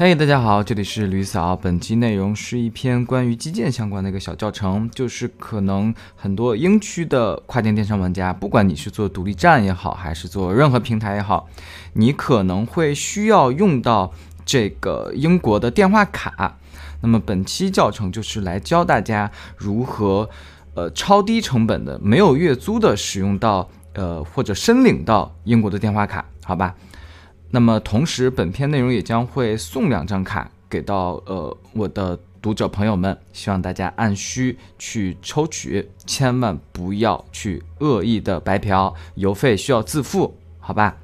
嘿，大家好，这里是吕嫂。本期内容是一篇关于基建相关的一个小教程，就是可能很多英区的跨境电商玩家，不管你是做独立站也好，还是做任何平台也好，你可能会需要用到这个英国的电话卡。那么本期教程就是来教大家如何，呃，超低成本的、没有月租的使用到，呃，或者申领到英国的电话卡，好吧？那么同时，本篇内容也将会送两张卡给到呃我的读者朋友们，希望大家按需去抽取，千万不要去恶意的白嫖，邮费需要自付，好吧？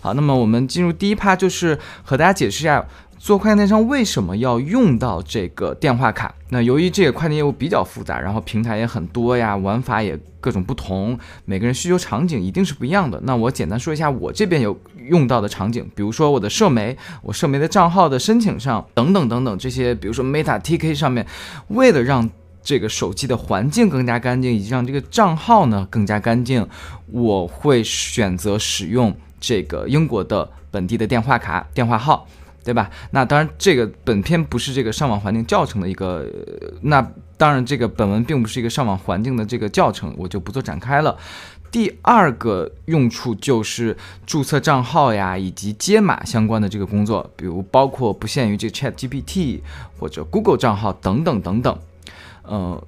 好，那么我们进入第一趴，就是和大家解释一下。做跨境电商为什么要用到这个电话卡？那由于这个快递业务比较复杂，然后平台也很多呀，玩法也各种不同，每个人需求场景一定是不一样的。那我简单说一下我这边有用到的场景，比如说我的社媒，我社媒的账号的申请上，等等等等这些，比如说 Meta TK 上面，为了让这个手机的环境更加干净，以及让这个账号呢更加干净，我会选择使用这个英国的本地的电话卡电话号。对吧？那当然，这个本片不是这个上网环境教程的一个，那当然，这个本文并不是一个上网环境的这个教程，我就不做展开了。第二个用处就是注册账号呀，以及接码相关的这个工作，比如包括不限于这个 Chat GPT 或者 Google 账号等等等等，呃。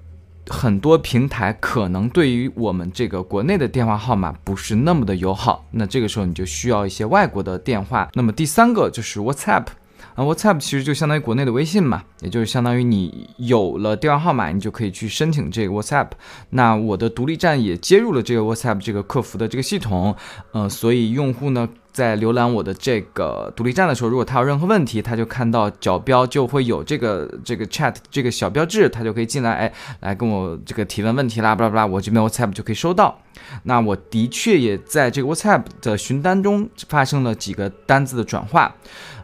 很多平台可能对于我们这个国内的电话号码不是那么的友好，那这个时候你就需要一些外国的电话。那么第三个就是 WhatsApp 啊，WhatsApp 其实就相当于国内的微信嘛，也就是相当于你有了电话号码，你就可以去申请这个 WhatsApp。那我的独立站也接入了这个 WhatsApp 这个客服的这个系统，呃，所以用户呢。在浏览我的这个独立站的时候，如果他有任何问题，他就看到角标就会有这个这个 chat 这个小标志，他就可以进来，哎，来跟我这个提问问题啦，巴拉巴拉，我这边 WhatsApp 就可以收到。那我的确也在这个 WhatsApp 的询单中发生了几个单子的转化，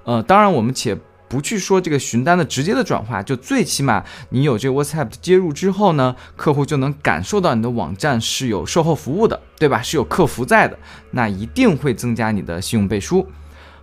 呃，当然我们且。不去说这个询单的直接的转化，就最起码你有这个 WhatsApp 的接入之后呢，客户就能感受到你的网站是有售后服务的，对吧？是有客服在的，那一定会增加你的信用背书。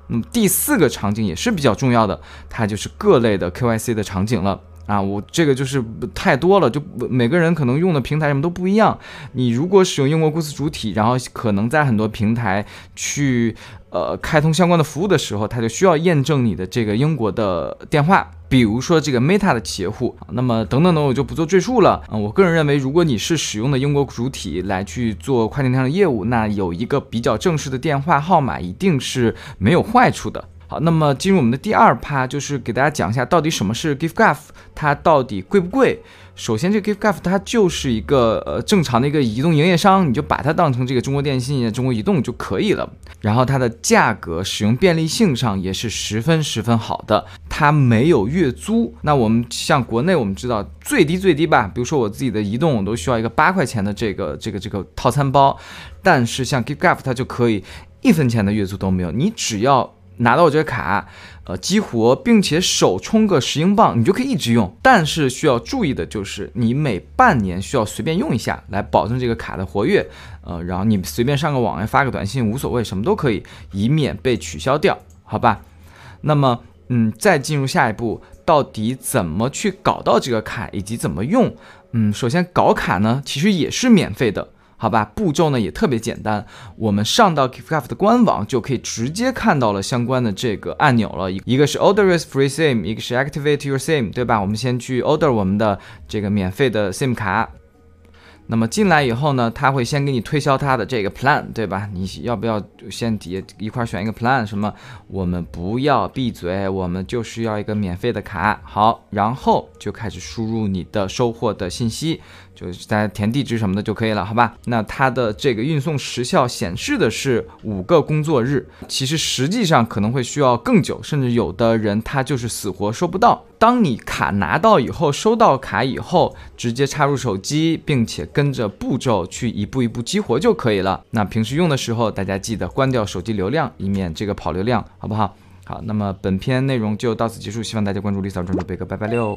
那么第四个场景也是比较重要的，它就是各类的 KYC 的场景了。啊，我这个就是太多了，就每个人可能用的平台什么都不一样。你如果使用英国公司主体，然后可能在很多平台去呃开通相关的服务的时候，它就需要验证你的这个英国的电话，比如说这个 Meta 的企业户，那么等等等，我就不做赘述了。嗯，我个人认为，如果你是使用的英国主体来去做跨境电商的业务，那有一个比较正式的电话号码，一定是没有坏处的。好，那么进入我们的第二趴，就是给大家讲一下到底什么是 Giftgraph，它到底贵不贵？首先，这个 Giftgraph 它就是一个呃正常的一个移动营业商，你就把它当成这个中国电信、中国移动就可以了。然后它的价格、使用便利性上也是十分十分好的，它没有月租。那我们像国内，我们知道最低最低吧，比如说我自己的移动，我都需要一个八块钱的这个这个这个套餐包，但是像 Giftgraph 它就可以一分钱的月租都没有，你只要拿到我这个卡，呃，激活并且首充个十英镑，你就可以一直用。但是需要注意的就是，你每半年需要随便用一下，来保证这个卡的活跃。呃，然后你随便上个网，发个短信无所谓，什么都可以，以免被取消掉，好吧？那么，嗯，再进入下一步，到底怎么去搞到这个卡，以及怎么用？嗯，首先搞卡呢，其实也是免费的。好吧，步骤呢也特别简单，我们上到 Giftgraph 的官网就可以直接看到了相关的这个按钮了，一一个是 Order is free SIM，一个是 Activate your SIM，对吧？我们先去 Order 我们的这个免费的 SIM 卡。那么进来以后呢，他会先给你推销他的这个 plan，对吧？你要不要先底下一块选一个 plan？什么？我们不要闭嘴，我们就是要一个免费的卡。好，然后就开始输入你的收货的信息，就是大家填地址什么的就可以了，好吧？那它的这个运送时效显示的是五个工作日，其实实际上可能会需要更久，甚至有的人他就是死活收不到。当你卡拿到以后，收到卡以后，直接插入手机，并且跟着步骤去一步一步激活就可以了。那平时用的时候，大家记得关掉手机流量，以免这个跑流量，好不好？好，那么本篇内容就到此结束，希望大家关注李嫂专注贝哥，拜拜六。